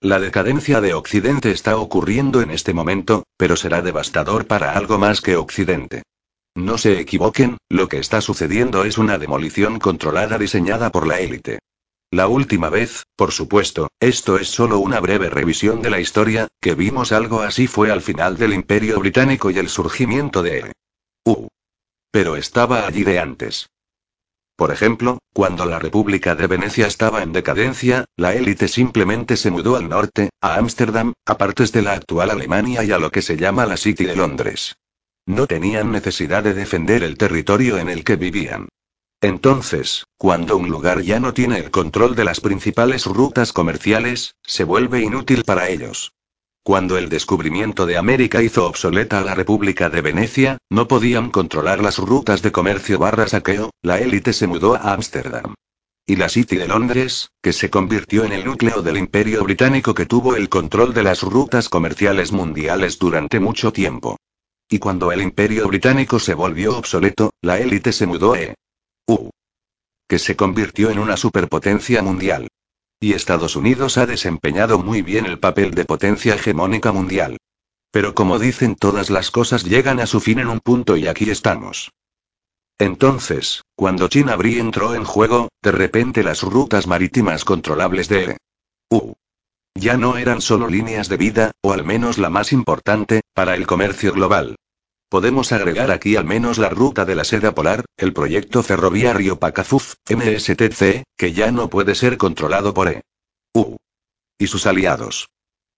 La decadencia de Occidente está ocurriendo en este momento, pero será devastador para algo más que Occidente. No se equivoquen, lo que está sucediendo es una demolición controlada diseñada por la élite. La última vez, por supuesto, esto es solo una breve revisión de la historia, que vimos algo así fue al final del Imperio Británico y el surgimiento de... Uh. Pero estaba allí de antes. Por ejemplo, cuando la República de Venecia estaba en decadencia, la élite simplemente se mudó al norte, a Ámsterdam, a partes de la actual Alemania y a lo que se llama la City de Londres. No tenían necesidad de defender el territorio en el que vivían. Entonces, cuando un lugar ya no tiene el control de las principales rutas comerciales, se vuelve inútil para ellos. Cuando el descubrimiento de América hizo obsoleta a la República de Venecia, no podían controlar las rutas de comercio barra saqueo, la élite se mudó a Ámsterdam. Y la City de Londres, que se convirtió en el núcleo del imperio británico que tuvo el control de las rutas comerciales mundiales durante mucho tiempo. Y cuando el imperio británico se volvió obsoleto, la élite se mudó a EU, que se convirtió en una superpotencia mundial. Y Estados Unidos ha desempeñado muy bien el papel de potencia hegemónica mundial. Pero como dicen todas las cosas llegan a su fin en un punto y aquí estamos. Entonces, cuando China Brie entró en juego, de repente las rutas marítimas controlables de U ya no eran solo líneas de vida, o al menos la más importante, para el comercio global. Podemos agregar aquí al menos la ruta de la seda polar, el proyecto ferroviario Pacafuf, MSTC, que ya no puede ser controlado por EU y sus aliados.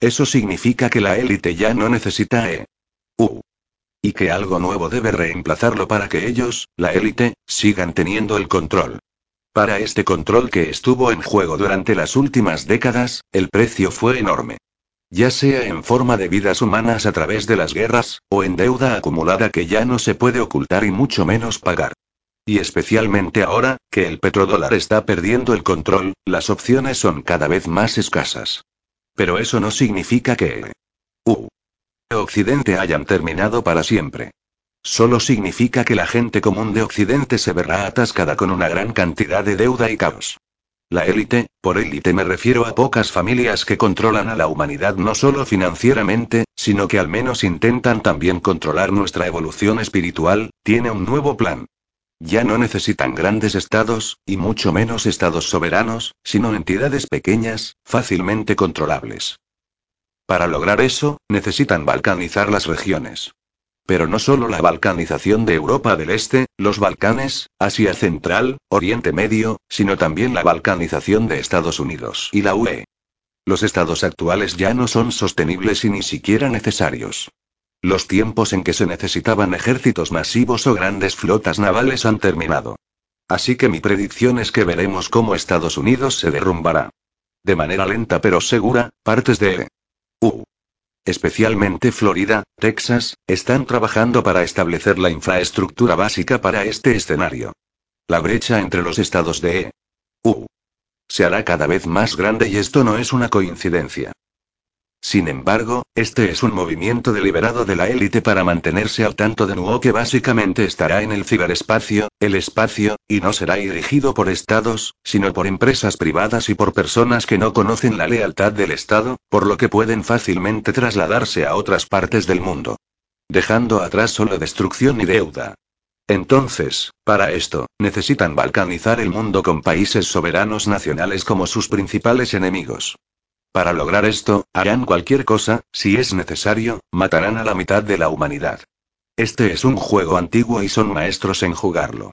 Eso significa que la élite ya no necesita EU y que algo nuevo debe reemplazarlo para que ellos, la élite, sigan teniendo el control. Para este control que estuvo en juego durante las últimas décadas, el precio fue enorme. Ya sea en forma de vidas humanas a través de las guerras, o en deuda acumulada que ya no se puede ocultar y mucho menos pagar. Y especialmente ahora, que el petrodólar está perdiendo el control, las opciones son cada vez más escasas. Pero eso no significa que... Uh. Occidente hayan terminado para siempre. Solo significa que la gente común de Occidente se verá atascada con una gran cantidad de deuda y caos. La élite, por élite me refiero a pocas familias que controlan a la humanidad no solo financieramente, sino que al menos intentan también controlar nuestra evolución espiritual, tiene un nuevo plan. Ya no necesitan grandes estados, y mucho menos estados soberanos, sino entidades pequeñas, fácilmente controlables. Para lograr eso, necesitan balcanizar las regiones. Pero no solo la balcanización de Europa del Este, los Balcanes, Asia Central, Oriente Medio, sino también la balcanización de Estados Unidos y la UE. Los estados actuales ya no son sostenibles y ni siquiera necesarios. Los tiempos en que se necesitaban ejércitos masivos o grandes flotas navales han terminado. Así que mi predicción es que veremos cómo Estados Unidos se derrumbará. De manera lenta pero segura, partes de especialmente Florida, Texas, están trabajando para establecer la infraestructura básica para este escenario. La brecha entre los estados de EU se hará cada vez más grande y esto no es una coincidencia. Sin embargo, este es un movimiento deliberado de la élite para mantenerse al tanto de nuevo que básicamente estará en el ciberespacio, el espacio, y no será dirigido por estados, sino por empresas privadas y por personas que no conocen la lealtad del Estado, por lo que pueden fácilmente trasladarse a otras partes del mundo. Dejando atrás solo destrucción y deuda. Entonces, para esto, necesitan balcanizar el mundo con países soberanos nacionales como sus principales enemigos. Para lograr esto, harán cualquier cosa, si es necesario, matarán a la mitad de la humanidad. Este es un juego antiguo y son maestros en jugarlo.